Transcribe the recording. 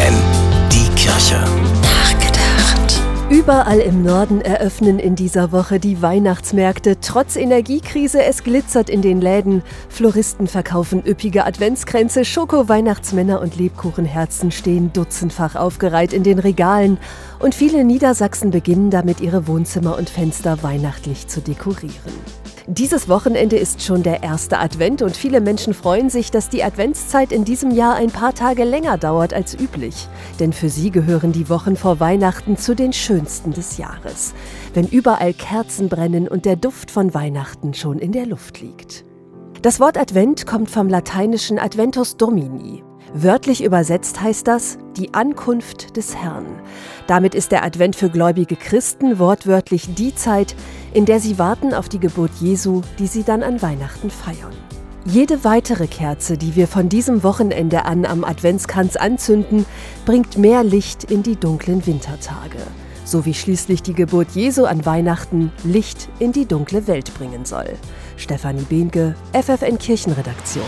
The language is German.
FFN, die Kirche. Nachgedacht. Überall im Norden eröffnen in dieser Woche die Weihnachtsmärkte. Trotz Energiekrise, es glitzert in den Läden. Floristen verkaufen üppige Adventskränze, Schoko-Weihnachtsmänner und Lebkuchenherzen stehen dutzendfach aufgereiht in den Regalen. Und viele Niedersachsen beginnen damit, ihre Wohnzimmer und Fenster weihnachtlich zu dekorieren. Dieses Wochenende ist schon der erste Advent und viele Menschen freuen sich, dass die Adventszeit in diesem Jahr ein paar Tage länger dauert als üblich. Denn für sie gehören die Wochen vor Weihnachten zu den schönsten des Jahres, wenn überall Kerzen brennen und der Duft von Weihnachten schon in der Luft liegt. Das Wort Advent kommt vom lateinischen Adventus Domini. Wörtlich übersetzt heißt das die Ankunft des Herrn. Damit ist der Advent für gläubige Christen wortwörtlich die Zeit, in der sie warten auf die Geburt Jesu, die sie dann an Weihnachten feiern. Jede weitere Kerze, die wir von diesem Wochenende an am Adventskranz anzünden, bringt mehr Licht in die dunklen Wintertage. So wie schließlich die Geburt Jesu an Weihnachten Licht in die dunkle Welt bringen soll. Stefanie Behnke, FFN Kirchenredaktion.